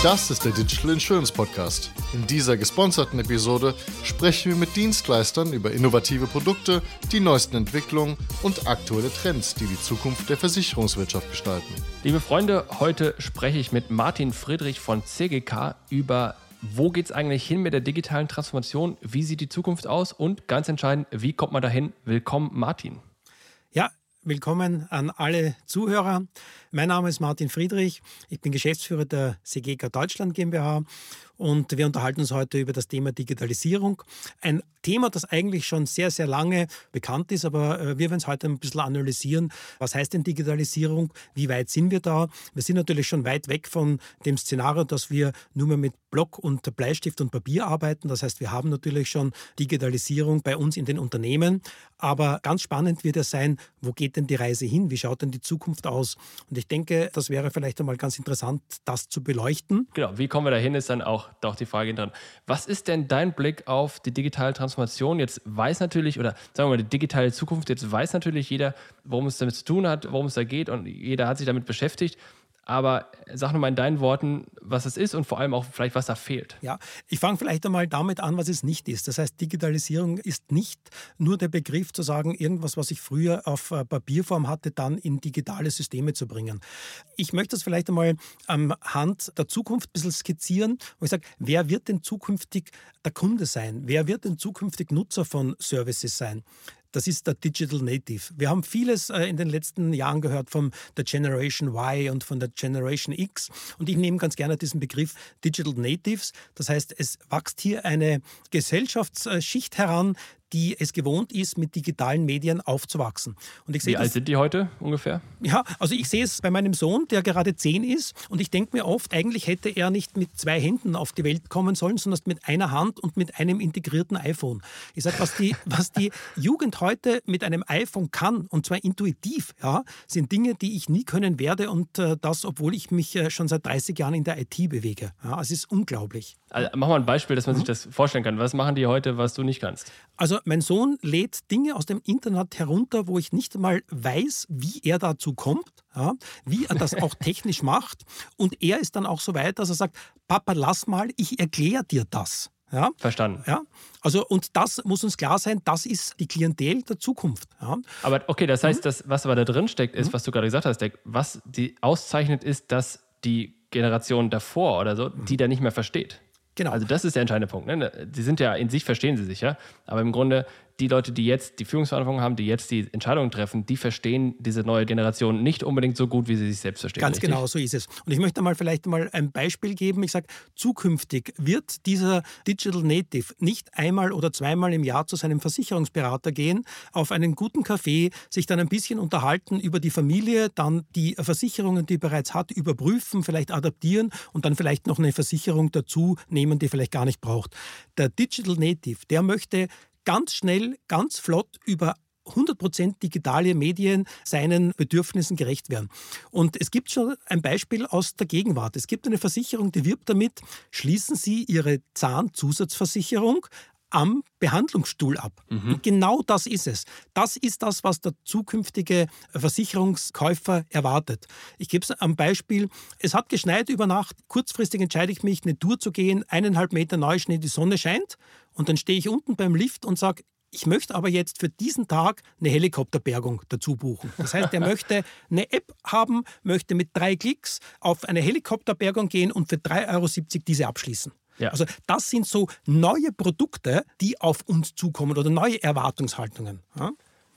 Das ist der Digital Insurance Podcast. In dieser gesponserten Episode sprechen wir mit Dienstleistern über innovative Produkte, die neuesten Entwicklungen und aktuelle Trends, die die Zukunft der Versicherungswirtschaft gestalten. Liebe Freunde, heute spreche ich mit Martin Friedrich von CGK über wo geht es eigentlich hin mit der digitalen Transformation? Wie sieht die Zukunft aus? Und ganz entscheidend, wie kommt man dahin? Willkommen, Martin. Willkommen an alle Zuhörer. Mein Name ist Martin Friedrich. Ich bin Geschäftsführer der CGK Deutschland GmbH und wir unterhalten uns heute über das Thema Digitalisierung. Ein Thema, das eigentlich schon sehr, sehr lange bekannt ist, aber äh, wir werden es heute ein bisschen analysieren. Was heißt denn Digitalisierung? Wie weit sind wir da? Wir sind natürlich schon weit weg von dem Szenario, dass wir nur mehr mit Block und Bleistift und Papier arbeiten. Das heißt, wir haben natürlich schon Digitalisierung bei uns in den Unternehmen. Aber ganz spannend wird es sein, wo geht denn die Reise hin? Wie schaut denn die Zukunft aus? Und ich denke, das wäre vielleicht einmal ganz interessant, das zu beleuchten. Genau, wie kommen wir dahin, ist dann auch, auch die Frage dran. Was ist denn dein Blick auf die digitale Transformation? Jetzt weiß natürlich, oder sagen wir mal, die digitale Zukunft, jetzt weiß natürlich jeder, worum es damit zu tun hat, worum es da geht und jeder hat sich damit beschäftigt. Aber sag nochmal in deinen Worten, was es ist und vor allem auch vielleicht, was da fehlt. Ja, ich fange vielleicht einmal damit an, was es nicht ist. Das heißt, Digitalisierung ist nicht nur der Begriff zu sagen, irgendwas, was ich früher auf äh, Papierform hatte, dann in digitale Systeme zu bringen. Ich möchte das vielleicht einmal am Hand der Zukunft ein bisschen skizzieren, wo ich sage, wer wird denn zukünftig der Kunde sein? Wer wird denn zukünftig Nutzer von Services sein? Das ist der Digital Native. Wir haben vieles äh, in den letzten Jahren gehört von der Generation Y und von der Generation X. Und ich nehme ganz gerne diesen Begriff Digital Natives. Das heißt, es wächst hier eine Gesellschaftsschicht heran, die es gewohnt ist, mit digitalen Medien aufzuwachsen. Und ich Wie alt sind die heute ungefähr? Ja, also ich sehe es bei meinem Sohn, der gerade zehn ist. Und ich denke mir oft, eigentlich hätte er nicht mit zwei Händen auf die Welt kommen sollen, sondern mit einer Hand und mit einem integrierten iPhone. Ich sage, was die, was die Jugend heute mit einem iPhone kann, und zwar intuitiv, ja, sind Dinge, die ich nie können werde. Und äh, das, obwohl ich mich äh, schon seit 30 Jahren in der IT bewege. Ja, es ist unglaublich. Also, mach mal ein Beispiel, dass man mhm. sich das vorstellen kann. Was machen die heute, was du nicht kannst? Also mein Sohn lädt Dinge aus dem Internet herunter, wo ich nicht mal weiß, wie er dazu kommt, ja, wie er das auch technisch macht. Und er ist dann auch so weit, dass er sagt, Papa, lass mal, ich erkläre dir das. Ja? Verstanden. Ja? Also, und das muss uns klar sein, das ist die Klientel der Zukunft. Ja? Aber okay, das heißt, mhm. das, was aber da drin steckt, ist, mhm. was du gerade gesagt hast, was die auszeichnet, ist, dass die Generation davor oder so, die da nicht mehr versteht. Genau. Also das ist der entscheidende Punkt. Ne? Sie sind ja in sich verstehen sie sich ja, aber im Grunde die Leute, die jetzt die Führungsverantwortung haben, die jetzt die Entscheidungen treffen, die verstehen diese neue Generation nicht unbedingt so gut, wie sie sich selbst verstehen. Ganz richtig? genau, so ist es. Und ich möchte mal vielleicht mal ein Beispiel geben. Ich sage, zukünftig wird dieser Digital Native nicht einmal oder zweimal im Jahr zu seinem Versicherungsberater gehen, auf einen guten Kaffee, sich dann ein bisschen unterhalten über die Familie, dann die Versicherungen, die er bereits hat, überprüfen, vielleicht adaptieren und dann vielleicht noch eine Versicherung dazu nehmen, die vielleicht gar nicht braucht. Der Digital Native, der möchte ganz schnell, ganz flott über 100% digitale Medien seinen Bedürfnissen gerecht werden. Und es gibt schon ein Beispiel aus der Gegenwart. Es gibt eine Versicherung, die wirbt damit, schließen Sie Ihre Zahnzusatzversicherung am Behandlungsstuhl ab. Mhm. Und genau das ist es. Das ist das, was der zukünftige Versicherungskäufer erwartet. Ich gebe es am Beispiel. Es hat geschneit über Nacht. Kurzfristig entscheide ich mich, eine Tour zu gehen. Eineinhalb Meter Neuschnee, die Sonne scheint. Und dann stehe ich unten beim Lift und sage, ich möchte aber jetzt für diesen Tag eine Helikopterbergung dazu buchen. Das heißt, er möchte eine App haben, möchte mit drei Klicks auf eine Helikopterbergung gehen und für 3,70 Euro diese abschließen. Ja. Also das sind so neue Produkte, die auf uns zukommen oder neue Erwartungshaltungen. Ja?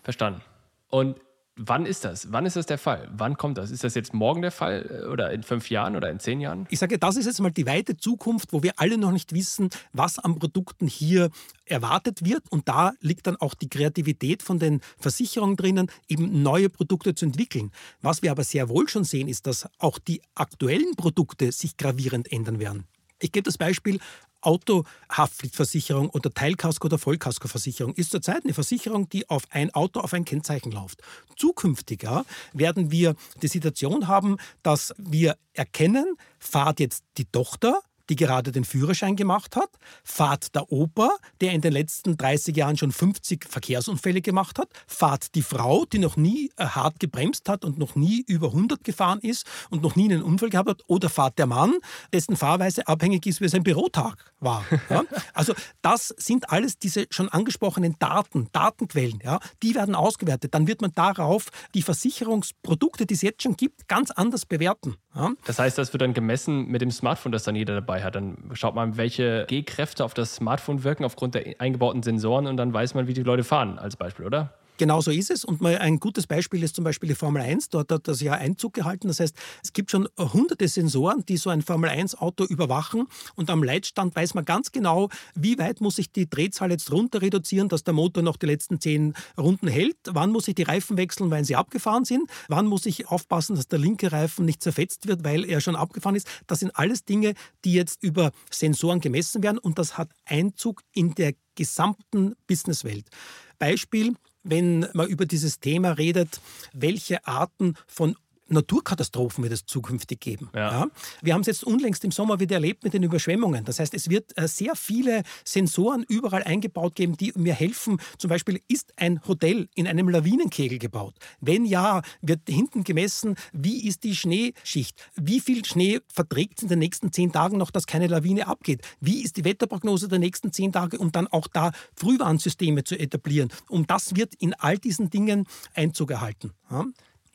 Verstanden. Und Wann ist das? Wann ist das der Fall? Wann kommt das? Ist das jetzt morgen der Fall äh, oder in fünf Jahren oder in zehn Jahren? Ich sage, das ist jetzt mal die weite Zukunft, wo wir alle noch nicht wissen, was an Produkten hier erwartet wird. Und da liegt dann auch die Kreativität von den Versicherungen drinnen, eben neue Produkte zu entwickeln. Was wir aber sehr wohl schon sehen, ist, dass auch die aktuellen Produkte sich gravierend ändern werden. Ich gebe das Beispiel Autohaftpflichtversicherung oder Teilkasko- oder Vollkaskoversicherung ist zurzeit eine Versicherung, die auf ein Auto, auf ein Kennzeichen läuft. Zukünftiger werden wir die Situation haben, dass wir erkennen, fahrt jetzt die Tochter die gerade den Führerschein gemacht hat, fahrt der Opa, der in den letzten 30 Jahren schon 50 Verkehrsunfälle gemacht hat, fahrt die Frau, die noch nie äh, hart gebremst hat und noch nie über 100 gefahren ist und noch nie einen Unfall gehabt hat, oder fahrt der Mann, dessen Fahrweise abhängig ist, wie sein Bürotag war. Ja? Also das sind alles diese schon angesprochenen Daten, Datenquellen, ja, die werden ausgewertet. Dann wird man darauf die Versicherungsprodukte, die es jetzt schon gibt, ganz anders bewerten. Ja? Das heißt, das wird dann gemessen mit dem Smartphone, das dann jeder dabei hat. Dann schaut man, welche G-Kräfte auf das Smartphone wirken aufgrund der eingebauten Sensoren und dann weiß man, wie die Leute fahren, als Beispiel, oder? Genau so ist es. Und mal ein gutes Beispiel ist zum Beispiel die Formel 1. Dort hat das ja Einzug gehalten. Das heißt, es gibt schon hunderte Sensoren, die so ein Formel 1-Auto überwachen. Und am Leitstand weiß man ganz genau, wie weit muss ich die Drehzahl jetzt runter reduzieren, dass der Motor noch die letzten zehn Runden hält. Wann muss ich die Reifen wechseln, weil sie abgefahren sind? Wann muss ich aufpassen, dass der linke Reifen nicht zerfetzt wird, weil er schon abgefahren ist? Das sind alles Dinge, die jetzt über Sensoren gemessen werden. Und das hat Einzug in der gesamten Businesswelt. Beispiel, wenn man über dieses Thema redet, welche Arten von Naturkatastrophen wird es zukünftig geben. Ja. Ja. Wir haben es jetzt unlängst im Sommer wieder erlebt mit den Überschwemmungen. Das heißt, es wird äh, sehr viele Sensoren überall eingebaut geben, die mir helfen. Zum Beispiel, ist ein Hotel in einem Lawinenkegel gebaut? Wenn ja, wird hinten gemessen, wie ist die Schneeschicht? Wie viel Schnee verträgt es in den nächsten zehn Tagen noch, dass keine Lawine abgeht? Wie ist die Wetterprognose der nächsten zehn Tage, um dann auch da Frühwarnsysteme zu etablieren? Um das wird in all diesen Dingen Einzug erhalten. Ja.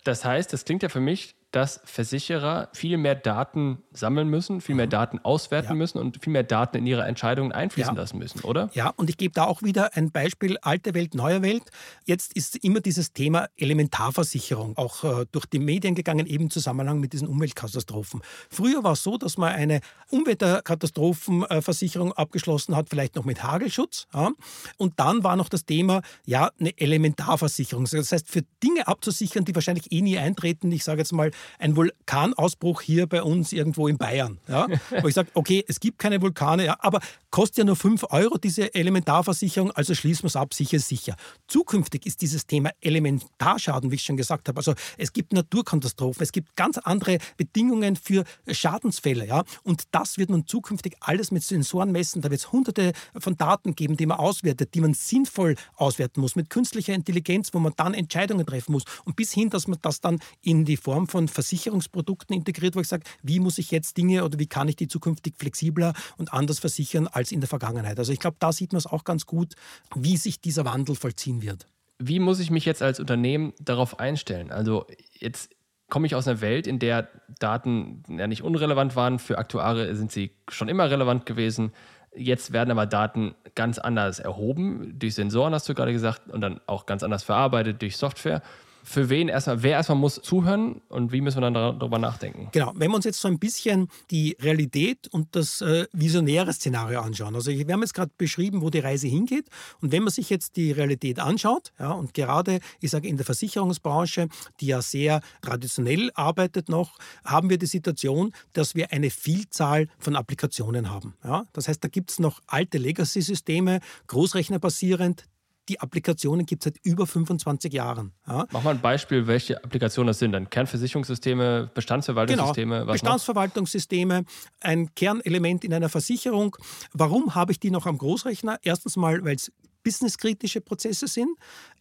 Das heißt, das klingt ja für mich dass Versicherer viel mehr Daten sammeln müssen, viel mehr mhm. Daten auswerten ja. müssen und viel mehr Daten in ihre Entscheidungen einfließen ja. lassen müssen, oder? Ja, und ich gebe da auch wieder ein Beispiel, alte Welt, neue Welt. Jetzt ist immer dieses Thema Elementarversicherung auch äh, durch die Medien gegangen, eben im Zusammenhang mit diesen Umweltkatastrophen. Früher war es so, dass man eine Umweltkatastrophenversicherung abgeschlossen hat, vielleicht noch mit Hagelschutz. Ja? Und dann war noch das Thema, ja, eine Elementarversicherung. Das heißt, für Dinge abzusichern, die wahrscheinlich eh nie eintreten, ich sage jetzt mal ein Vulkanausbruch hier bei uns irgendwo in Bayern. Ja? Wo ich sage, okay, es gibt keine Vulkane, ja, aber kostet ja nur 5 Euro diese Elementarversicherung, also schließen wir es ab, sicher, sicher. Zukünftig ist dieses Thema Elementarschaden, wie ich schon gesagt habe. Also es gibt Naturkatastrophen, es gibt ganz andere Bedingungen für Schadensfälle. Ja? Und das wird nun zukünftig alles mit Sensoren messen. Da wird es hunderte von Daten geben, die man auswertet, die man sinnvoll auswerten muss, mit künstlicher Intelligenz, wo man dann Entscheidungen treffen muss. Und bis hin, dass man das dann in die Form von Versicherungsprodukten integriert, wo ich sage, wie muss ich jetzt Dinge oder wie kann ich die zukünftig flexibler und anders versichern als in der Vergangenheit. Also ich glaube, da sieht man es auch ganz gut, wie sich dieser Wandel vollziehen wird. Wie muss ich mich jetzt als Unternehmen darauf einstellen? Also jetzt komme ich aus einer Welt, in der Daten ja nicht unrelevant waren. Für Aktuare sind sie schon immer relevant gewesen. Jetzt werden aber Daten ganz anders erhoben, durch Sensoren hast du gerade gesagt, und dann auch ganz anders verarbeitet durch Software für wen erstmal, wer erstmal muss zuhören und wie müssen wir dann darüber nachdenken? Genau, wenn wir uns jetzt so ein bisschen die Realität und das äh, visionäre Szenario anschauen. Also wir haben jetzt gerade beschrieben, wo die Reise hingeht. Und wenn man sich jetzt die Realität anschaut, ja, und gerade, ich sage, in der Versicherungsbranche, die ja sehr traditionell arbeitet noch, haben wir die Situation, dass wir eine Vielzahl von Applikationen haben. Ja. Das heißt, da gibt es noch alte Legacy-Systeme, großrechnerbasierend, die Applikationen gibt es seit über 25 Jahren. Ja. Mach mal ein Beispiel, welche Applikationen das sind. Dann Kernversicherungssysteme, Bestandsverwaltungssysteme? Genau. Bestandsverwaltungssysteme, ein Kernelement in einer Versicherung. Warum habe ich die noch am Großrechner? Erstens mal, weil es businesskritische Prozesse sind.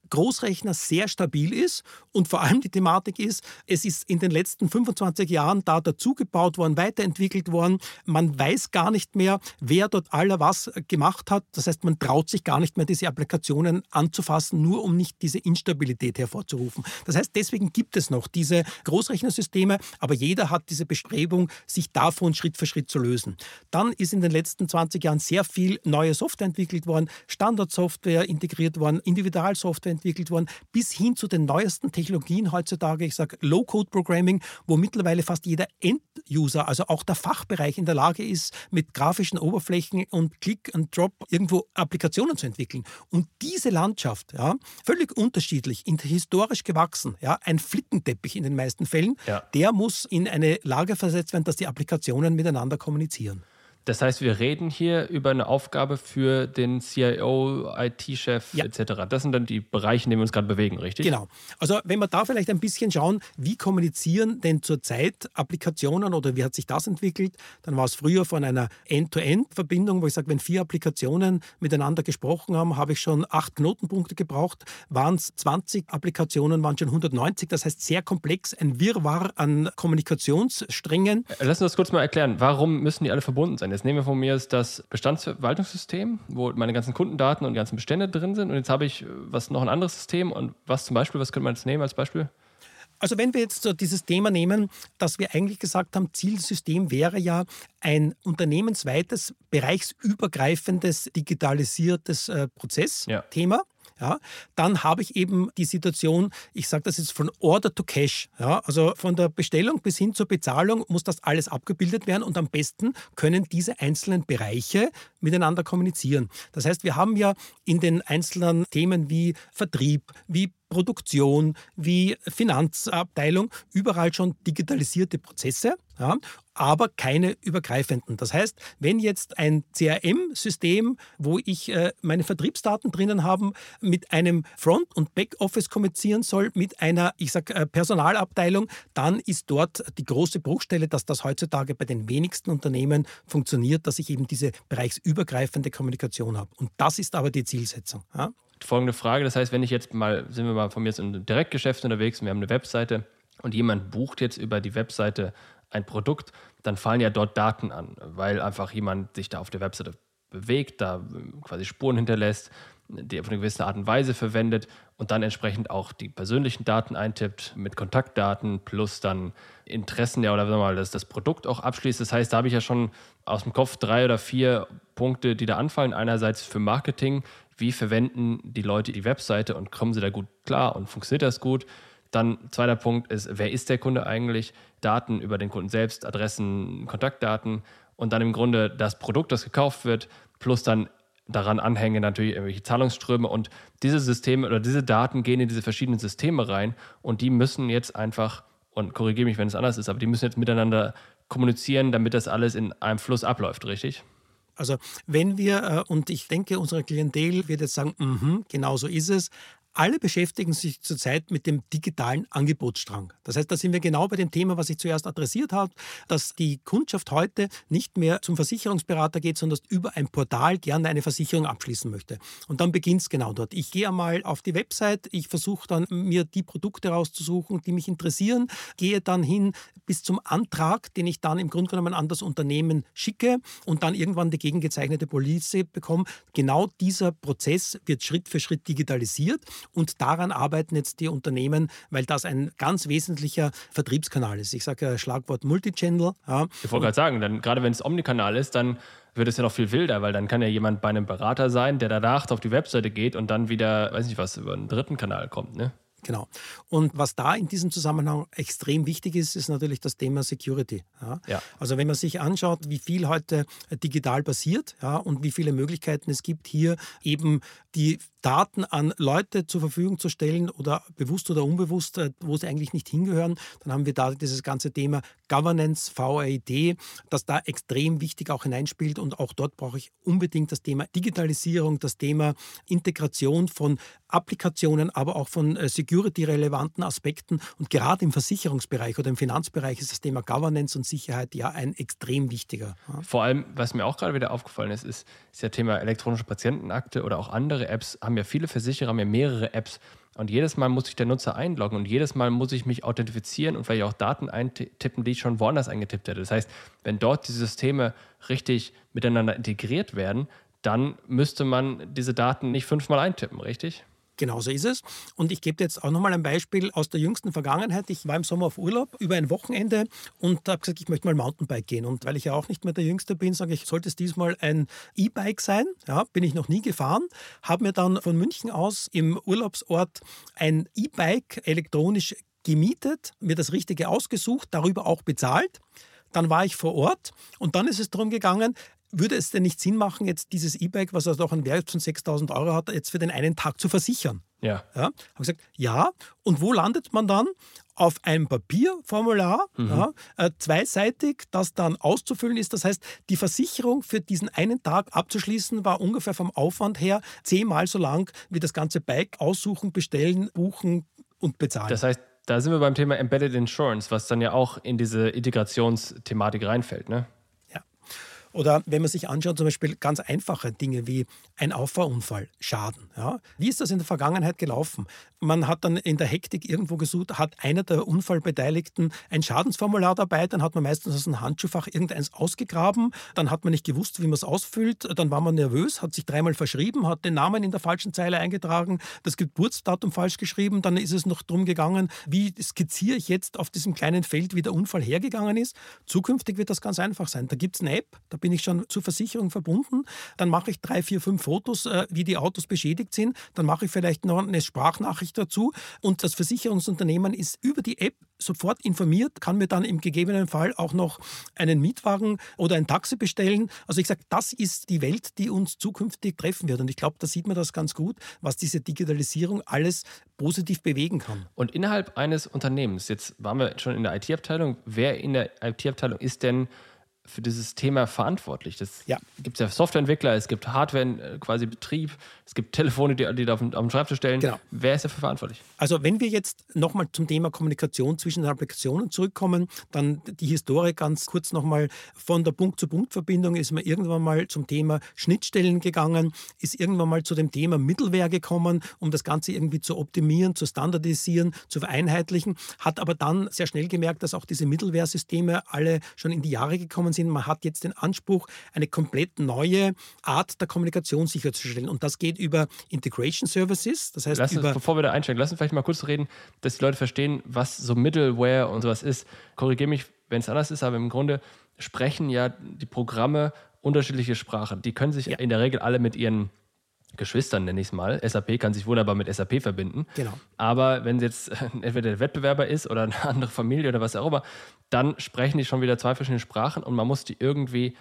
Großrechner sehr stabil ist und vor allem die Thematik ist, es ist in den letzten 25 Jahren da dazugebaut worden, weiterentwickelt worden. Man weiß gar nicht mehr, wer dort aller was gemacht hat. Das heißt, man traut sich gar nicht mehr, diese Applikationen anzufassen, nur um nicht diese Instabilität hervorzurufen. Das heißt, deswegen gibt es noch diese Großrechnersysteme, aber jeder hat diese Bestrebung, sich davon Schritt für Schritt zu lösen. Dann ist in den letzten 20 Jahren sehr viel neue Software entwickelt worden, Standardsoftware integriert worden, Individualsoftware entwickelt worden, bis hin zu den neuesten Technologien heutzutage, ich sage Low-Code-Programming, wo mittlerweile fast jeder End-User, also auch der Fachbereich in der Lage ist, mit grafischen Oberflächen und Click and Drop irgendwo Applikationen zu entwickeln. Und diese Landschaft, ja, völlig unterschiedlich, historisch gewachsen, ja, ein Flickenteppich in den meisten Fällen, ja. der muss in eine Lage versetzt werden, dass die Applikationen miteinander kommunizieren. Das heißt, wir reden hier über eine Aufgabe für den CIO, IT-Chef ja. etc. Das sind dann die Bereiche, in denen wir uns gerade bewegen, richtig? Genau. Also wenn wir da vielleicht ein bisschen schauen, wie kommunizieren denn zurzeit Applikationen oder wie hat sich das entwickelt, dann war es früher von einer End-to-End-Verbindung, wo ich sage, wenn vier Applikationen miteinander gesprochen haben, habe ich schon acht Knotenpunkte gebraucht. Waren es 20 Applikationen, waren schon 190. Das heißt sehr komplex, ein Wirrwarr an Kommunikationssträngen. Lass uns das kurz mal erklären. Warum müssen die alle verbunden sein? Jetzt nehmen wir von mir das Bestandsverwaltungssystem, wo meine ganzen Kundendaten und die ganzen Bestände drin sind. Und jetzt habe ich was noch ein anderes System. Und was zum Beispiel, was könnte man jetzt nehmen als Beispiel? Also wenn wir jetzt so dieses Thema nehmen, dass wir eigentlich gesagt haben, Zielsystem wäre ja ein unternehmensweites, bereichsübergreifendes, digitalisiertes äh, Prozessthema. Ja ja, dann habe ich eben die Situation, ich sage das jetzt von Order to Cash, ja, also von der Bestellung bis hin zur Bezahlung muss das alles abgebildet werden und am besten können diese einzelnen Bereiche miteinander kommunizieren. Das heißt, wir haben ja in den einzelnen Themen wie Vertrieb, wie Produktion, wie Finanzabteilung, überall schon digitalisierte Prozesse, ja, aber keine übergreifenden. Das heißt, wenn jetzt ein CRM-System, wo ich äh, meine Vertriebsdaten drinnen habe, mit einem Front- und Backoffice kommunizieren soll, mit einer, ich sage, äh, Personalabteilung, dann ist dort die große Bruchstelle, dass das heutzutage bei den wenigsten Unternehmen funktioniert, dass ich eben diese bereichsübergreifende Kommunikation habe. Und das ist aber die Zielsetzung. Ja folgende Frage. Das heißt, wenn ich jetzt mal, sind wir mal von mir jetzt im Direktgeschäft unterwegs und wir haben eine Webseite und jemand bucht jetzt über die Webseite ein Produkt, dann fallen ja dort Daten an, weil einfach jemand sich da auf der Webseite bewegt, da quasi Spuren hinterlässt, die auf eine gewisse Art und Weise verwendet und dann entsprechend auch die persönlichen Daten eintippt mit Kontaktdaten plus dann Interessen, ja, oder mal, dass das Produkt auch abschließt. Das heißt, da habe ich ja schon aus dem Kopf drei oder vier Punkte, die da anfallen. Einerseits für Marketing, wie verwenden die Leute die Webseite und kommen sie da gut klar und funktioniert das gut. Dann zweiter Punkt ist, wer ist der Kunde eigentlich? Daten über den Kunden selbst, Adressen, Kontaktdaten und dann im Grunde das Produkt, das gekauft wird, plus dann daran anhängen natürlich irgendwelche Zahlungsströme und diese Systeme oder diese Daten gehen in diese verschiedenen Systeme rein und die müssen jetzt einfach, und korrigiere mich, wenn es anders ist, aber die müssen jetzt miteinander kommunizieren, damit das alles in einem Fluss abläuft, richtig? Also wenn wir, äh, und ich denke, unsere Klientel wird jetzt sagen, mm genau so ist es, alle beschäftigen sich zurzeit mit dem digitalen Angebotsstrang. Das heißt, da sind wir genau bei dem Thema, was ich zuerst adressiert habe, dass die Kundschaft heute nicht mehr zum Versicherungsberater geht, sondern über ein Portal gerne eine Versicherung abschließen möchte. Und dann beginnt es genau dort. Ich gehe einmal auf die Website, ich versuche dann mir die Produkte rauszusuchen, die mich interessieren, gehe dann hin bis zum Antrag, den ich dann im Grunde genommen an das Unternehmen schicke und dann irgendwann die gegengezeichnete Police bekomme. Genau dieser Prozess wird Schritt für Schritt digitalisiert und daran arbeiten jetzt die Unternehmen, weil das ein ganz wesentlicher Vertriebskanal ist. Ich sage ja Schlagwort Multichannel. Ja. Ich wollte gerade sagen, dann, gerade wenn es Omnikanal ist, dann wird es ja noch viel wilder, weil dann kann ja jemand bei einem Berater sein, der danach auf die Webseite geht und dann wieder, weiß nicht was, über einen dritten Kanal kommt. Ne? Genau. Und was da in diesem Zusammenhang extrem wichtig ist, ist natürlich das Thema Security. Ja? Ja. Also wenn man sich anschaut, wie viel heute digital passiert ja, und wie viele Möglichkeiten es gibt, hier eben die Daten an Leute zur Verfügung zu stellen oder bewusst oder unbewusst, äh, wo sie eigentlich nicht hingehören, dann haben wir da dieses ganze Thema Governance, VAID, das da extrem wichtig auch hineinspielt und auch dort brauche ich unbedingt das Thema Digitalisierung, das Thema Integration von Applikationen, aber auch von äh, security-relevanten Aspekten und gerade im Versicherungsbereich oder im Finanzbereich ist das Thema Governance und Sicherheit ja ein extrem wichtiger. Vor allem, was mir auch gerade wieder aufgefallen ist, ist, ist ja Thema elektronische Patientenakte oder auch andere andere Apps, haben ja viele Versicherer, haben ja mehrere Apps. Und jedes Mal muss sich der Nutzer einloggen und jedes Mal muss ich mich authentifizieren und vielleicht auch Daten eintippen, die ich schon woanders eingetippt hätte. Das heißt, wenn dort die Systeme richtig miteinander integriert werden, dann müsste man diese Daten nicht fünfmal eintippen, richtig? Genauso ist es. Und ich gebe jetzt auch nochmal ein Beispiel aus der jüngsten Vergangenheit. Ich war im Sommer auf Urlaub über ein Wochenende und habe gesagt, ich möchte mal Mountainbike gehen. Und weil ich ja auch nicht mehr der Jüngste bin, sage ich, sollte es diesmal ein E-Bike sein. Ja, bin ich noch nie gefahren. Habe mir dann von München aus im Urlaubsort ein E-Bike elektronisch gemietet, mir das Richtige ausgesucht, darüber auch bezahlt. Dann war ich vor Ort und dann ist es darum gegangen, würde es denn nicht Sinn machen, jetzt dieses E-Bike, was also auch einen Wert von 6000 Euro hat, jetzt für den einen Tag zu versichern? Ja. ja habe gesagt, ja. Und wo landet man dann? auf einem Papierformular, mhm. ja, äh, zweiseitig, das dann auszufüllen ist. Das heißt, die Versicherung für diesen einen Tag abzuschließen, war ungefähr vom Aufwand her zehnmal so lang wie das ganze Bike aussuchen, bestellen, buchen und bezahlen. Das heißt, da sind wir beim Thema Embedded Insurance, was dann ja auch in diese Integrationsthematik reinfällt, ne? Oder wenn man sich anschaut, zum Beispiel ganz einfache Dinge wie ein Auffahrunfall, Schaden. Ja? Wie ist das in der Vergangenheit gelaufen? Man hat dann in der Hektik irgendwo gesucht, hat einer der Unfallbeteiligten ein Schadensformular dabei, dann hat man meistens aus einem Handschuhfach irgendeins ausgegraben, dann hat man nicht gewusst, wie man es ausfüllt, dann war man nervös, hat sich dreimal verschrieben, hat den Namen in der falschen Zeile eingetragen, das Geburtsdatum falsch geschrieben, dann ist es noch darum gegangen, wie skizziere ich jetzt auf diesem kleinen Feld, wie der Unfall hergegangen ist. Zukünftig wird das ganz einfach sein. Da gibt es eine App, da bin ich schon zur Versicherung verbunden. Dann mache ich drei, vier, fünf Fotos, äh, wie die Autos beschädigt sind. Dann mache ich vielleicht noch eine Sprachnachricht dazu. Und das Versicherungsunternehmen ist über die App sofort informiert, kann mir dann im gegebenen Fall auch noch einen Mietwagen oder ein Taxi bestellen. Also ich sage, das ist die Welt, die uns zukünftig treffen wird. Und ich glaube, da sieht man das ganz gut, was diese Digitalisierung alles positiv bewegen kann. Und innerhalb eines Unternehmens, jetzt waren wir schon in der IT-Abteilung, wer in der IT-Abteilung ist denn für dieses Thema verantwortlich. Das ja. gibt ja Softwareentwickler, es gibt Hardware, äh, quasi Betrieb, es gibt Telefone, die, die da auf, auf den Schreibtisch stellen. Genau. Wer ist dafür verantwortlich? Also wenn wir jetzt nochmal zum Thema Kommunikation zwischen den Applikationen zurückkommen, dann die Historie ganz kurz nochmal von der Punkt-zu-Punkt-Verbindung ist man irgendwann mal zum Thema Schnittstellen gegangen, ist irgendwann mal zu dem Thema Mittelware gekommen, um das Ganze irgendwie zu optimieren, zu standardisieren, zu vereinheitlichen, hat aber dann sehr schnell gemerkt, dass auch diese Mittelware-Systeme alle schon in die Jahre gekommen sind. Man hat jetzt den Anspruch, eine komplett neue Art der Kommunikation sicherzustellen. Und das geht über Integration Services. Das heißt, lass über uns, bevor wir da einsteigen, lass uns vielleicht mal kurz reden, dass die Leute verstehen, was so Middleware und sowas ist. Korrigiere mich, wenn es anders ist, aber im Grunde sprechen ja die Programme unterschiedliche Sprachen. Die können sich ja. in der Regel alle mit ihren Geschwistern, nenne ich es mal. SAP kann sich wunderbar mit SAP verbinden. Genau. Aber wenn es jetzt entweder der Wettbewerber ist oder eine andere Familie oder was auch immer, dann sprechen die schon wieder zwei verschiedene Sprachen und man muss die irgendwie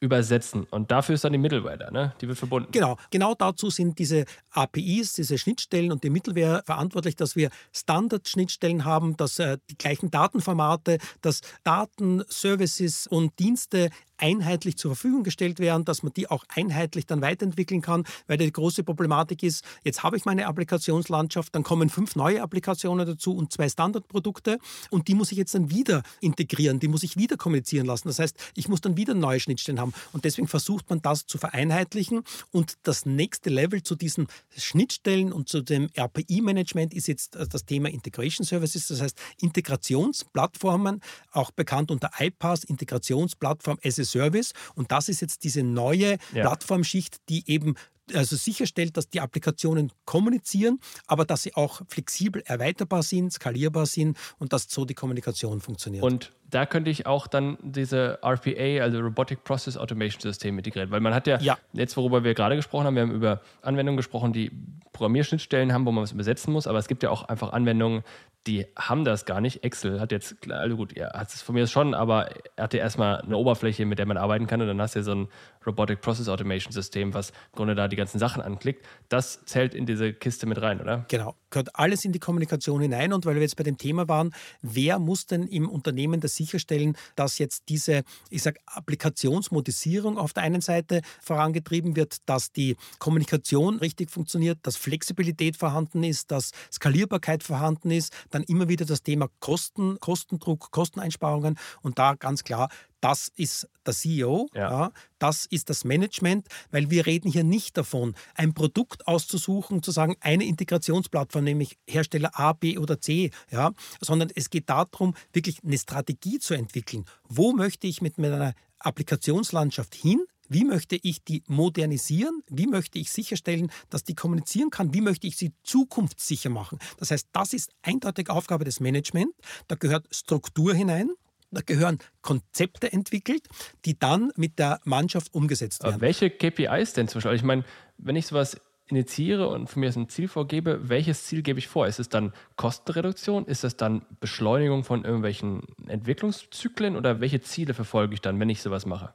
übersetzen. Und dafür ist dann die Middleware da, ne? die wird verbunden. Genau, genau dazu sind diese APIs, diese Schnittstellen und die Middleware verantwortlich, dass wir Standard-Schnittstellen haben, dass äh, die gleichen Datenformate, dass Daten, Services und Dienste einheitlich zur Verfügung gestellt werden, dass man die auch einheitlich dann weiterentwickeln kann, weil die große Problematik ist, jetzt habe ich meine Applikationslandschaft, dann kommen fünf neue Applikationen dazu und zwei Standardprodukte. Und die muss ich jetzt dann wieder integrieren, die muss ich wieder kommunizieren lassen. Das heißt, ich muss dann wieder neue Schnittstellen haben. Und deswegen versucht man das zu vereinheitlichen. Und das nächste Level zu diesen Schnittstellen und zu dem RPI-Management ist jetzt das Thema Integration Services, das heißt Integrationsplattformen, auch bekannt unter iPaaS, Integrationsplattform as a Service. Und das ist jetzt diese neue ja. Plattformschicht, die eben also sicherstellt, dass die Applikationen kommunizieren, aber dass sie auch flexibel erweiterbar sind, skalierbar sind und dass so die Kommunikation funktioniert. Und da könnte ich auch dann diese RPA, also Robotic Process Automation System integrieren, weil man hat ja, ja, jetzt, worüber wir gerade gesprochen haben, wir haben über Anwendungen gesprochen, die Programmierschnittstellen haben, wo man was übersetzen muss, aber es gibt ja auch einfach Anwendungen, die haben das gar nicht. Excel hat jetzt, also gut, er hat es von mir schon, aber er hat ja erstmal eine Oberfläche, mit der man arbeiten kann und dann hast du ja so ein Robotic Process Automation System, was im Grunde da die ganzen Sachen anklickt. Das zählt in diese Kiste mit rein, oder? Genau, gehört alles in die Kommunikation hinein. Und weil wir jetzt bei dem Thema waren, wer muss denn im Unternehmen das sicherstellen, dass jetzt diese, ich sage, Applikationsmodisierung auf der einen Seite vorangetrieben wird, dass die Kommunikation richtig funktioniert, dass Flexibilität vorhanden ist, dass Skalierbarkeit vorhanden ist, dann immer wieder das Thema Kosten, Kostendruck, Kosteneinsparungen. Und da ganz klar, das ist der CEO, ja. ja. das ist das Management, weil wir reden hier nicht davon, ein Produkt auszusuchen, zu sagen, eine Integrationsplattform, nämlich Hersteller A, B oder C, ja, sondern es geht darum, wirklich eine Strategie zu entwickeln. Wo möchte ich mit meiner Applikationslandschaft hin? Wie möchte ich die modernisieren? Wie möchte ich sicherstellen, dass die kommunizieren kann? Wie möchte ich sie zukunftssicher machen? Das heißt, das ist eindeutig Aufgabe des Management. Da gehört Struktur hinein. Da gehören Konzepte entwickelt, die dann mit der Mannschaft umgesetzt werden. Aber welche KPIs denn zum Beispiel? Ich meine, wenn ich sowas initiiere und von mir ein Ziel vorgebe, welches Ziel gebe ich vor? Ist es dann Kostenreduktion? Ist es dann Beschleunigung von irgendwelchen Entwicklungszyklen oder welche Ziele verfolge ich dann, wenn ich sowas mache?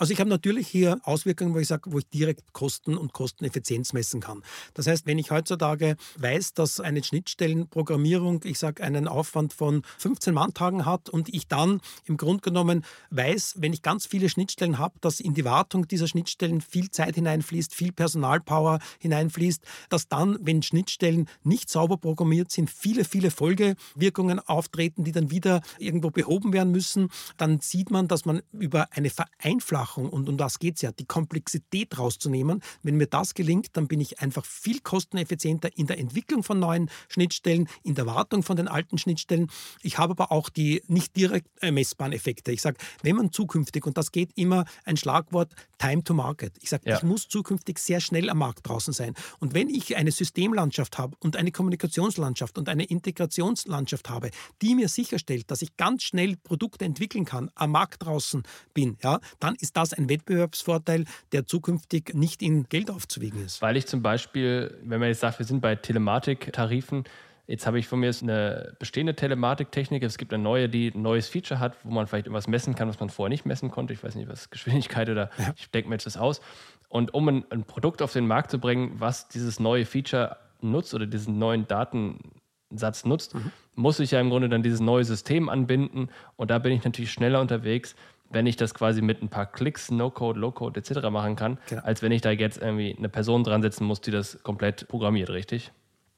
Also ich habe natürlich hier Auswirkungen, wo ich sage, wo ich direkt Kosten und Kosteneffizienz messen kann. Das heißt, wenn ich heutzutage weiß, dass eine Schnittstellenprogrammierung, ich sage, einen Aufwand von 15 Manntagen hat und ich dann im Grunde genommen weiß, wenn ich ganz viele Schnittstellen habe, dass in die Wartung dieser Schnittstellen viel Zeit hineinfließt, viel Personalpower hineinfließt, dass dann, wenn Schnittstellen nicht sauber programmiert sind, viele, viele Folgewirkungen auftreten, die dann wieder irgendwo behoben werden müssen. Dann sieht man, dass man über eine Vereinfachung, und um das geht es ja, die Komplexität rauszunehmen, wenn mir das gelingt, dann bin ich einfach viel kosteneffizienter in der Entwicklung von neuen Schnittstellen, in der Wartung von den alten Schnittstellen. Ich habe aber auch die nicht direkt messbaren Effekte. Ich sage, wenn man zukünftig, und das geht immer ein Schlagwort Time to Market. Ich sage, ja. ich muss zukünftig sehr schnell am Markt draußen sein. Und wenn ich eine Systemlandschaft habe und eine Kommunikationslandschaft und eine Integrationslandschaft habe, die mir sicherstellt, dass ich ganz schnell Produkte entwickeln kann, am Markt draußen bin, ja, dann ist das ein Wettbewerbsvorteil, der zukünftig nicht in Geld aufzuwiegen ist. Weil ich zum Beispiel, wenn man jetzt sagt, wir sind bei Telematiktarifen, Jetzt habe ich von mir eine bestehende Telematiktechnik. Es gibt eine neue, die ein neues Feature hat, wo man vielleicht irgendwas messen kann, was man vorher nicht messen konnte. Ich weiß nicht, was Geschwindigkeit oder ja. ich denke mir jetzt das aus. Und um ein, ein, Produkt auf den Markt zu bringen, was dieses neue Feature nutzt oder diesen neuen Datensatz nutzt, mhm. muss ich ja im Grunde dann dieses neue System anbinden. Und da bin ich natürlich schneller unterwegs, wenn ich das quasi mit ein paar Klicks, No-Code, Low-Code etc. machen kann, genau. als wenn ich da jetzt irgendwie eine Person dran setzen muss, die das komplett programmiert, richtig?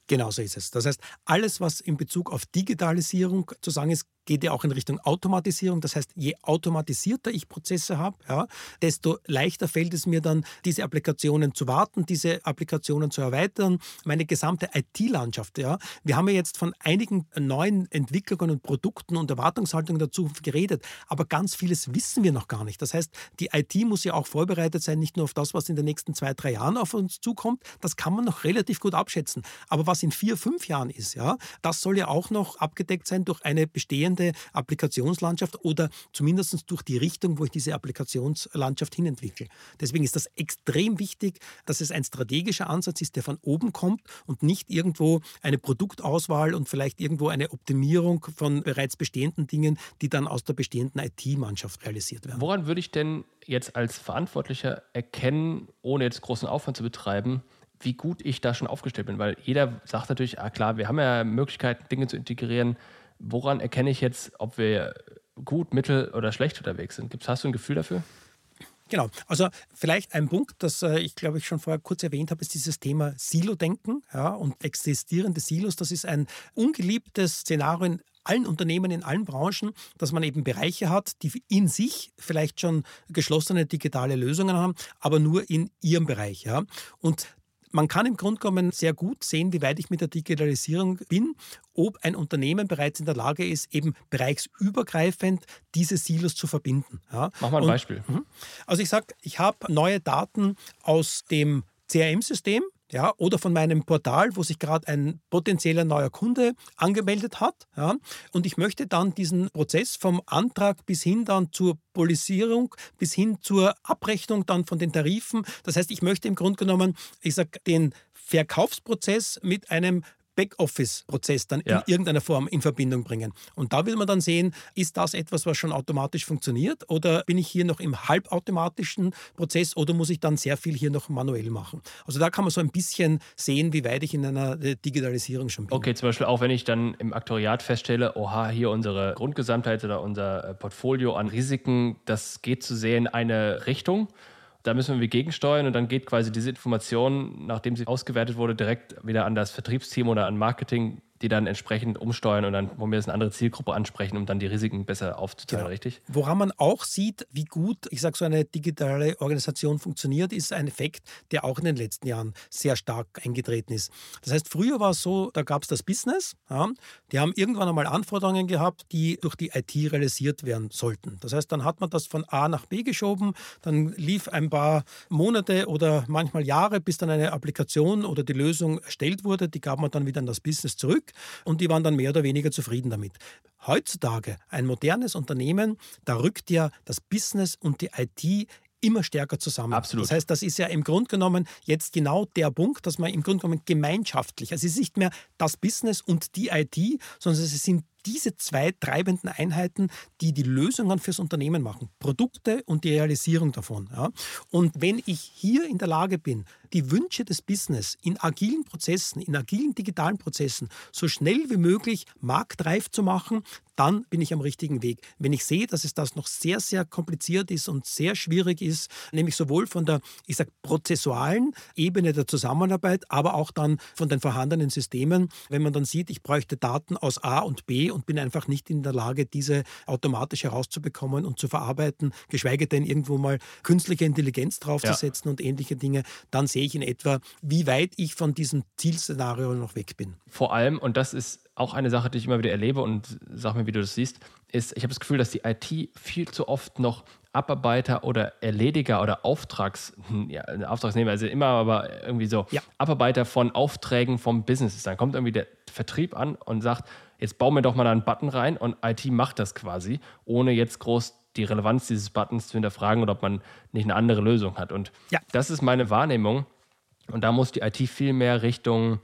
Genau so ist es. Das heißt, alles, was in Bezug auf Digitalisierung zu sagen ist, geht ja auch in Richtung Automatisierung. Das heißt, je automatisierter ich Prozesse habe, ja, desto leichter fällt es mir dann, diese Applikationen zu warten, diese Applikationen zu erweitern, meine gesamte IT-Landschaft. Ja. Wir haben ja jetzt von einigen neuen Entwicklungen und Produkten und Erwartungshaltungen dazu geredet, aber ganz vieles wissen wir noch gar nicht. Das heißt, die IT muss ja auch vorbereitet sein, nicht nur auf das, was in den nächsten zwei, drei Jahren auf uns zukommt. Das kann man noch relativ gut abschätzen. Aber was in vier, fünf Jahren ist, ja, das soll ja auch noch abgedeckt sein durch eine bestehende bestehende Applikationslandschaft oder zumindest durch die Richtung, wo ich diese Applikationslandschaft hinentwickle. Deswegen ist das extrem wichtig, dass es ein strategischer Ansatz ist, der von oben kommt und nicht irgendwo eine Produktauswahl und vielleicht irgendwo eine Optimierung von bereits bestehenden Dingen, die dann aus der bestehenden IT-Mannschaft realisiert werden. Woran würde ich denn jetzt als Verantwortlicher erkennen, ohne jetzt großen Aufwand zu betreiben, wie gut ich da schon aufgestellt bin. Weil jeder sagt natürlich, ah klar, wir haben ja Möglichkeiten, Dinge zu integrieren, woran erkenne ich jetzt, ob wir gut, mittel oder schlecht unterwegs sind? Gibt's, hast du ein Gefühl dafür? Genau, also vielleicht ein Punkt, das äh, ich glaube ich schon vorher kurz erwähnt habe, ist dieses Thema Silo-Denken ja, und existierende Silos. Das ist ein ungeliebtes Szenario in allen Unternehmen, in allen Branchen, dass man eben Bereiche hat, die in sich vielleicht schon geschlossene digitale Lösungen haben, aber nur in ihrem Bereich. Ja. Und man kann im Grunde genommen sehr gut sehen, wie weit ich mit der Digitalisierung bin, ob ein Unternehmen bereits in der Lage ist, eben bereichsübergreifend diese Silos zu verbinden. Ja. Mach mal ein Und, Beispiel. Mhm. Also ich sage, ich habe neue Daten aus dem CRM-System, ja, oder von meinem Portal, wo sich gerade ein potenzieller neuer Kunde angemeldet hat. Ja, und ich möchte dann diesen Prozess vom Antrag bis hin dann zur Polisierung, bis hin zur Abrechnung dann von den Tarifen. Das heißt, ich möchte im Grunde genommen, ich sage, den Verkaufsprozess mit einem Backoffice-Prozess dann ja. in irgendeiner Form in Verbindung bringen. Und da will man dann sehen, ist das etwas, was schon automatisch funktioniert oder bin ich hier noch im halbautomatischen Prozess oder muss ich dann sehr viel hier noch manuell machen? Also da kann man so ein bisschen sehen, wie weit ich in einer äh, Digitalisierung schon bin. Okay, zum Beispiel auch wenn ich dann im Aktoriat feststelle, oha, hier unsere Grundgesamtheit oder unser äh, Portfolio an Risiken, das geht zu sehr in eine Richtung da müssen wir gegensteuern und dann geht quasi diese Information, nachdem sie ausgewertet wurde, direkt wieder an das Vertriebsteam oder an Marketing die dann entsprechend umsteuern und dann wo wir das eine andere Zielgruppe ansprechen, um dann die Risiken besser aufzuteilen, genau. richtig? Woran man auch sieht, wie gut, ich sage so eine digitale Organisation funktioniert, ist ein Effekt, der auch in den letzten Jahren sehr stark eingetreten ist. Das heißt, früher war es so, da gab es das Business, ja, die haben irgendwann einmal Anforderungen gehabt, die durch die IT realisiert werden sollten. Das heißt, dann hat man das von A nach B geschoben, dann lief ein paar Monate oder manchmal Jahre, bis dann eine Applikation oder die Lösung erstellt wurde, die gab man dann wieder an das Business zurück und die waren dann mehr oder weniger zufrieden damit. Heutzutage ein modernes Unternehmen, da rückt ja das Business und die IT immer stärker zusammen. Absolut. Das heißt, das ist ja im Grunde genommen jetzt genau der Punkt, dass man im Grunde genommen gemeinschaftlich, also es ist nicht mehr das Business und die IT, sondern es sind diese zwei treibenden Einheiten, die die Lösungen fürs Unternehmen machen. Produkte und die Realisierung davon. Ja. Und wenn ich hier in der Lage bin, die Wünsche des Business in agilen Prozessen, in agilen digitalen Prozessen so schnell wie möglich marktreif zu machen, dann bin ich am richtigen Weg. Wenn ich sehe, dass es das noch sehr, sehr kompliziert ist und sehr schwierig ist, nämlich sowohl von der, ich sag, prozessualen Ebene der Zusammenarbeit, aber auch dann von den vorhandenen Systemen, wenn man dann sieht, ich bräuchte Daten aus A und B und bin einfach nicht in der Lage, diese automatisch herauszubekommen und zu verarbeiten, geschweige denn irgendwo mal künstliche Intelligenz draufzusetzen ja. und ähnliche Dinge, dann sehe ich in etwa, wie weit ich von diesem Zielszenario noch weg bin. Vor allem, und das ist auch eine Sache, die ich immer wieder erlebe und sag mir, wie du das siehst, ist, ich habe das Gefühl, dass die IT viel zu oft noch Abarbeiter oder Erlediger oder Auftrags, ja, Auftragsnehmer, also immer aber irgendwie so ja. Abarbeiter von Aufträgen vom Business ist. Dann kommt irgendwie der Vertrieb an und sagt, jetzt bauen wir doch mal einen Button rein und IT macht das quasi, ohne jetzt groß die Relevanz dieses Buttons zu hinterfragen oder ob man nicht eine andere Lösung hat. Und ja. das ist meine Wahrnehmung. Und da muss die IT viel mehr Richtung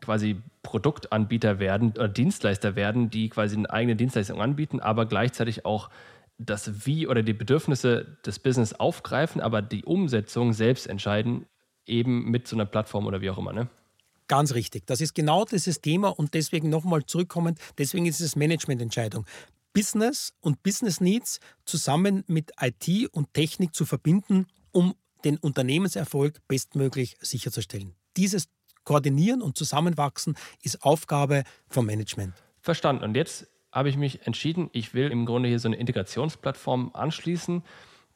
quasi Produktanbieter werden oder Dienstleister werden, die quasi eine eigene Dienstleistung anbieten, aber gleichzeitig auch das Wie oder die Bedürfnisse des Business aufgreifen, aber die Umsetzung selbst entscheiden, eben mit so einer Plattform oder wie auch immer. Ne? Ganz richtig. Das ist genau dieses Thema und deswegen nochmal zurückkommend, deswegen ist es Managemententscheidung. Business und Business Needs zusammen mit IT und Technik zu verbinden, um den Unternehmenserfolg bestmöglich sicherzustellen. Dieses Koordinieren und Zusammenwachsen ist Aufgabe vom Management. Verstanden. Und jetzt habe ich mich entschieden, ich will im Grunde hier so eine Integrationsplattform anschließen.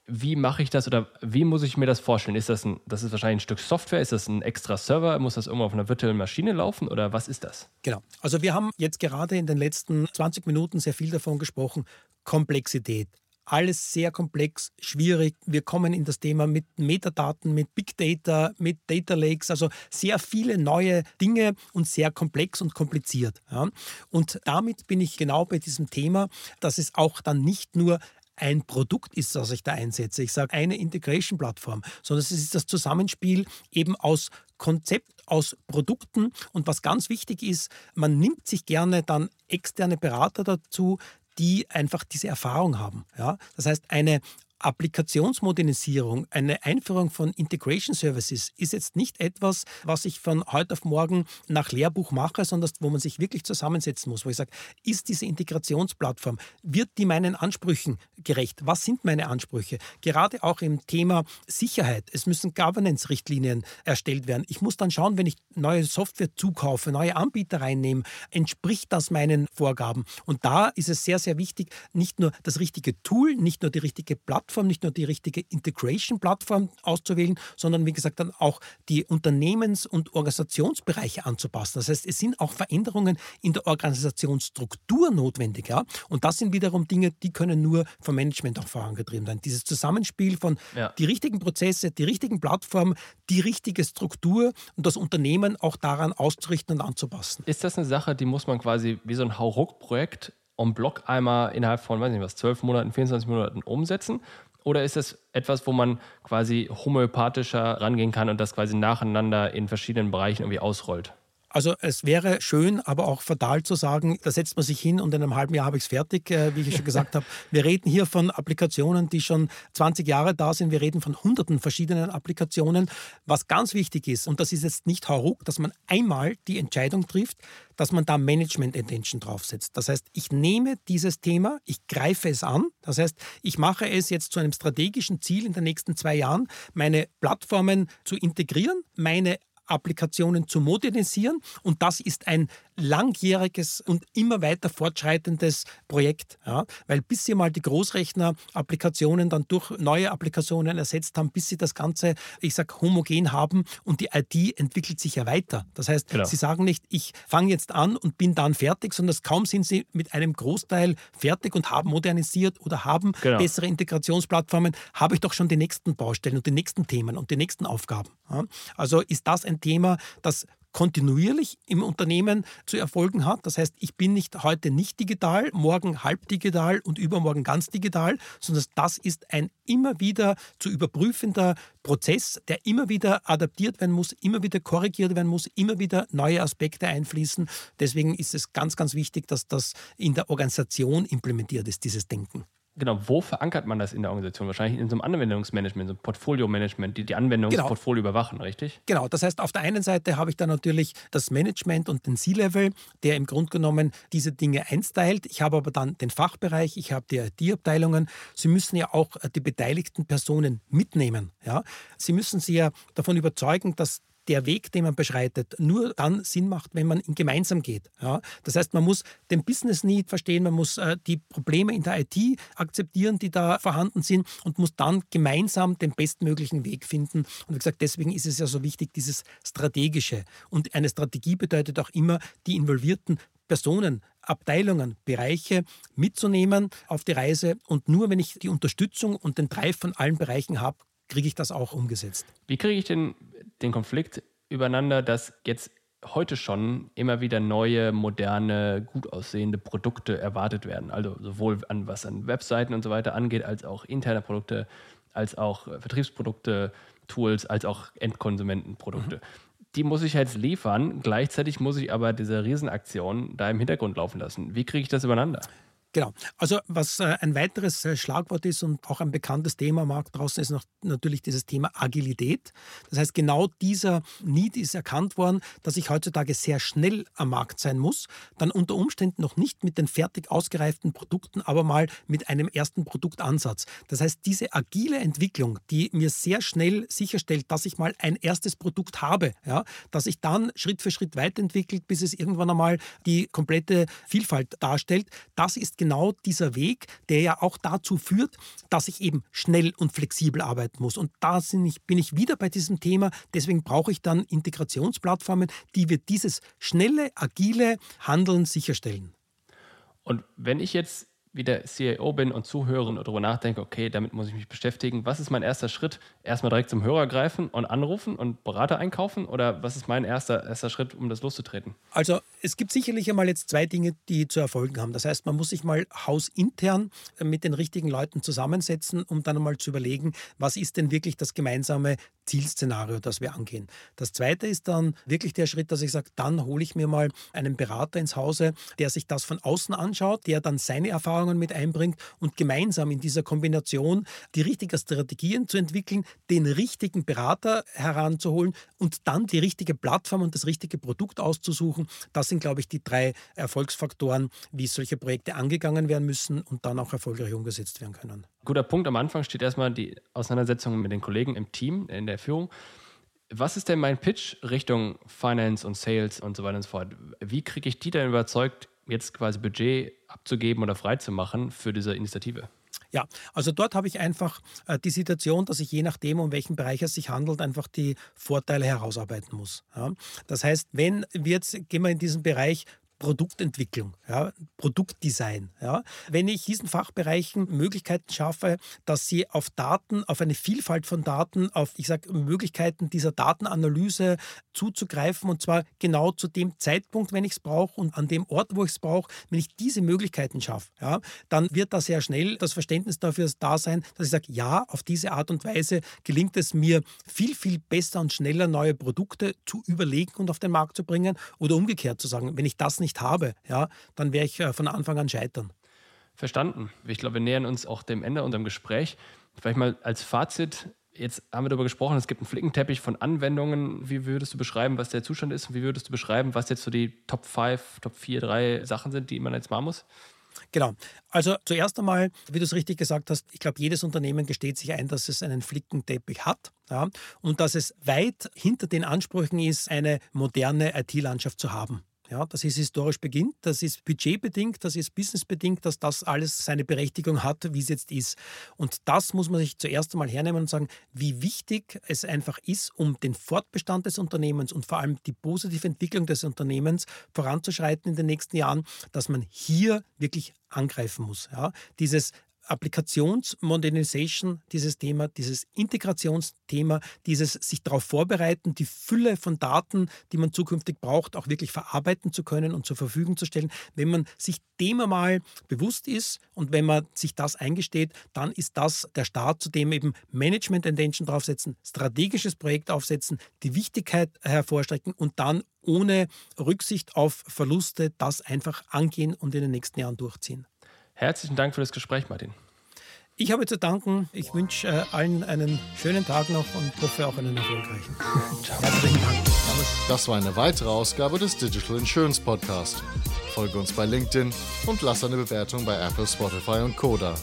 Wie mache ich das oder wie muss ich mir das vorstellen? Ist das ein, das ist wahrscheinlich ein Stück Software, ist das ein extra Server, muss das irgendwo auf einer virtuellen Maschine laufen oder was ist das? Genau. Also wir haben jetzt gerade in den letzten 20 Minuten sehr viel davon gesprochen, Komplexität alles sehr komplex, schwierig. Wir kommen in das Thema mit Metadaten, mit Big Data, mit Data Lakes, also sehr viele neue Dinge und sehr komplex und kompliziert. Ja. Und damit bin ich genau bei diesem Thema, dass es auch dann nicht nur ein Produkt ist, das ich da einsetze. Ich sage eine Integration-Plattform, sondern es ist das Zusammenspiel eben aus Konzept, aus Produkten. Und was ganz wichtig ist, man nimmt sich gerne dann externe Berater dazu, die einfach diese Erfahrung haben. Ja? Das heißt, eine Applikationsmodernisierung, eine Einführung von Integration Services ist jetzt nicht etwas, was ich von heute auf morgen nach Lehrbuch mache, sondern wo man sich wirklich zusammensetzen muss, wo ich sage, ist diese Integrationsplattform, wird die meinen Ansprüchen gerecht? Was sind meine Ansprüche? Gerade auch im Thema Sicherheit. Es müssen Governance-Richtlinien erstellt werden. Ich muss dann schauen, wenn ich neue Software zukaufe, neue Anbieter reinnehme, entspricht das meinen Vorgaben? Und da ist es sehr, sehr wichtig, nicht nur das richtige Tool, nicht nur die richtige Plattform, Plattform, nicht nur die richtige Integration-Plattform auszuwählen, sondern wie gesagt dann auch die Unternehmens- und Organisationsbereiche anzupassen. Das heißt, es sind auch Veränderungen in der Organisationsstruktur notwendig. Ja? Und das sind wiederum Dinge, die können nur vom Management auch vorangetrieben werden. Dieses Zusammenspiel von ja. die richtigen Prozesse, die richtigen Plattformen, die richtige Struktur und das Unternehmen auch daran auszurichten und anzupassen. Ist das eine Sache, die muss man quasi wie so ein Hauruck-Projekt en bloc einmal innerhalb von, weiß nicht was, 12 Monaten, 24 Monaten umsetzen? Oder ist das etwas, wo man quasi homöopathischer rangehen kann und das quasi nacheinander in verschiedenen Bereichen irgendwie ausrollt? Also es wäre schön, aber auch fatal zu sagen, da setzt man sich hin und in einem halben Jahr habe ich es fertig, äh, wie ich schon gesagt habe. Wir reden hier von Applikationen, die schon 20 Jahre da sind. Wir reden von hunderten verschiedenen Applikationen. Was ganz wichtig ist, und das ist jetzt nicht hauruck, dass man einmal die Entscheidung trifft, dass man da Management Intention draufsetzt. Das heißt, ich nehme dieses Thema, ich greife es an. Das heißt, ich mache es jetzt zu einem strategischen Ziel in den nächsten zwei Jahren, meine Plattformen zu integrieren, meine Applikationen zu modernisieren. Und das ist ein langjähriges und immer weiter fortschreitendes Projekt. Ja? Weil bis sie mal die Großrechner-Applikationen dann durch neue Applikationen ersetzt haben, bis sie das Ganze, ich sag, homogen haben und die IT entwickelt sich ja weiter. Das heißt, genau. sie sagen nicht, ich fange jetzt an und bin dann fertig, sondern kaum sind sie mit einem Großteil fertig und haben modernisiert oder haben genau. bessere Integrationsplattformen, habe ich doch schon die nächsten Baustellen und die nächsten Themen und die nächsten Aufgaben. Ja? Also ist das ein Thema, das kontinuierlich im Unternehmen zu erfolgen hat. Das heißt, ich bin nicht heute nicht digital, morgen halb digital und übermorgen ganz digital, sondern das ist ein immer wieder zu überprüfender Prozess, der immer wieder adaptiert werden muss, immer wieder korrigiert werden muss, immer wieder neue Aspekte einfließen. Deswegen ist es ganz, ganz wichtig, dass das in der Organisation implementiert ist, dieses Denken. Genau, wo verankert man das in der Organisation? Wahrscheinlich in so einem Anwendungsmanagement, so einem Portfolio-Management, die die Anwendungsportfolio genau. überwachen, richtig? Genau, das heißt, auf der einen Seite habe ich dann natürlich das Management und den C-Level, der im Grunde genommen diese Dinge einstylt. Ich habe aber dann den Fachbereich, ich habe die IT-Abteilungen. Sie müssen ja auch die beteiligten Personen mitnehmen. Ja? Sie müssen sie ja davon überzeugen, dass der Weg, den man beschreitet, nur dann Sinn macht, wenn man ihn gemeinsam geht. Ja? Das heißt, man muss den Business Need verstehen, man muss äh, die Probleme in der IT akzeptieren, die da vorhanden sind und muss dann gemeinsam den bestmöglichen Weg finden. Und wie gesagt, deswegen ist es ja so wichtig, dieses Strategische. Und eine Strategie bedeutet auch immer, die involvierten Personen, Abteilungen, Bereiche mitzunehmen auf die Reise. Und nur wenn ich die Unterstützung und den Drive von allen Bereichen habe, kriege ich das auch umgesetzt. Wie kriege ich denn den Konflikt übereinander, dass jetzt heute schon immer wieder neue, moderne, gut aussehende Produkte erwartet werden. Also sowohl an was an Webseiten und so weiter angeht, als auch interne Produkte, als auch äh, Vertriebsprodukte, Tools, als auch Endkonsumentenprodukte. Mhm. Die muss ich jetzt liefern. Gleichzeitig muss ich aber diese Riesenaktion da im Hintergrund laufen lassen. Wie kriege ich das übereinander? Genau. Also was äh, ein weiteres äh, Schlagwort ist und auch ein bekanntes Thema am Markt draußen ist noch natürlich dieses Thema Agilität. Das heißt, genau dieser Need ist erkannt worden, dass ich heutzutage sehr schnell am Markt sein muss, dann unter Umständen noch nicht mit den fertig ausgereiften Produkten, aber mal mit einem ersten Produktansatz. Das heißt, diese agile Entwicklung, die mir sehr schnell sicherstellt, dass ich mal ein erstes Produkt habe, ja, dass ich dann Schritt für Schritt weiterentwickelt, bis es irgendwann einmal die komplette Vielfalt darstellt, das ist genau dieser Weg, der ja auch dazu führt, dass ich eben schnell und flexibel arbeiten muss. Und da bin ich wieder bei diesem Thema. Deswegen brauche ich dann Integrationsplattformen, die wir dieses schnelle, agile Handeln sicherstellen. Und wenn ich jetzt wieder CIO bin und zuhöre und darüber nachdenke, okay, damit muss ich mich beschäftigen. Was ist mein erster Schritt? Erstmal direkt zum Hörer greifen und anrufen und Berater einkaufen? Oder was ist mein erster, erster Schritt, um das loszutreten? Also es gibt sicherlich einmal jetzt zwei Dinge, die zu erfolgen haben. Das heißt, man muss sich mal hausintern mit den richtigen Leuten zusammensetzen, um dann einmal zu überlegen, was ist denn wirklich das gemeinsame Zielszenario, das wir angehen. Das zweite ist dann wirklich der Schritt, dass ich sage, dann hole ich mir mal einen Berater ins Hause, der sich das von außen anschaut, der dann seine Erfahrungen mit einbringt und gemeinsam in dieser Kombination die richtigen Strategien zu entwickeln, den richtigen Berater heranzuholen und dann die richtige Plattform und das richtige Produkt auszusuchen. Das sind, glaube ich, die drei Erfolgsfaktoren, wie solche Projekte angegangen werden müssen und dann auch erfolgreich umgesetzt werden können. Guter Punkt am Anfang steht erstmal die Auseinandersetzung mit den Kollegen im Team, in der Führung. Was ist denn mein Pitch Richtung Finance und Sales und so weiter und so fort? Wie kriege ich die denn überzeugt, jetzt quasi Budget abzugeben oder freizumachen für diese Initiative? Ja, also dort habe ich einfach äh, die Situation, dass ich je nachdem, um welchen Bereich es sich handelt, einfach die Vorteile herausarbeiten muss. Ja. Das heißt, wenn wir jetzt gehen wir in diesen Bereich Produktentwicklung, ja, Produktdesign. Ja. Wenn ich diesen Fachbereichen Möglichkeiten schaffe, dass sie auf Daten, auf eine Vielfalt von Daten, auf ich sage Möglichkeiten dieser Datenanalyse zuzugreifen und zwar genau zu dem Zeitpunkt, wenn ich es brauche und an dem Ort, wo ich es brauche, wenn ich diese Möglichkeiten schaffe, ja, dann wird da sehr schnell das Verständnis dafür da sein, dass ich sage, ja, auf diese Art und Weise gelingt es mir viel, viel besser und schneller neue Produkte zu überlegen und auf den Markt zu bringen oder umgekehrt zu sagen, wenn ich das nicht habe, ja, dann werde ich äh, von Anfang an scheitern. Verstanden. Ich glaube, wir nähern uns auch dem Ende unserem Gespräch. Vielleicht mal als Fazit, jetzt haben wir darüber gesprochen, es gibt einen Flickenteppich von Anwendungen. Wie würdest du beschreiben, was der Zustand ist? Und wie würdest du beschreiben, was jetzt so die Top 5, Top 4, 3 Sachen sind, die man jetzt machen muss? Genau. Also zuerst einmal, wie du es richtig gesagt hast, ich glaube, jedes Unternehmen gesteht sich ein, dass es einen Flickenteppich hat ja, und dass es weit hinter den Ansprüchen ist, eine moderne IT-Landschaft zu haben. Ja, das ist historisch beginnt, das ist budgetbedingt, das ist businessbedingt, dass das alles seine Berechtigung hat, wie es jetzt ist. Und das muss man sich zuerst einmal hernehmen und sagen, wie wichtig es einfach ist, um den Fortbestand des Unternehmens und vor allem die positive Entwicklung des Unternehmens voranzuschreiten in den nächsten Jahren, dass man hier wirklich angreifen muss. Ja, dieses Applikationsmodernization, dieses Thema, dieses Integrationsthema, dieses sich darauf vorbereiten, die Fülle von Daten, die man zukünftig braucht, auch wirklich verarbeiten zu können und zur Verfügung zu stellen. Wenn man sich dem einmal bewusst ist und wenn man sich das eingesteht, dann ist das der Start, zu dem eben Management Intention draufsetzen, strategisches Projekt aufsetzen, die Wichtigkeit hervorstrecken und dann ohne Rücksicht auf Verluste das einfach angehen und in den nächsten Jahren durchziehen. Herzlichen Dank für das Gespräch, Martin. Ich habe zu danken. Ich wünsche äh, allen einen schönen Tag noch und hoffe auch einen erfolgreichen. Ciao. Herzlichen Dank. Das war eine weitere Ausgabe des Digital Insurance Podcast. Folge uns bei LinkedIn und lass eine Bewertung bei Apple, Spotify und Koda.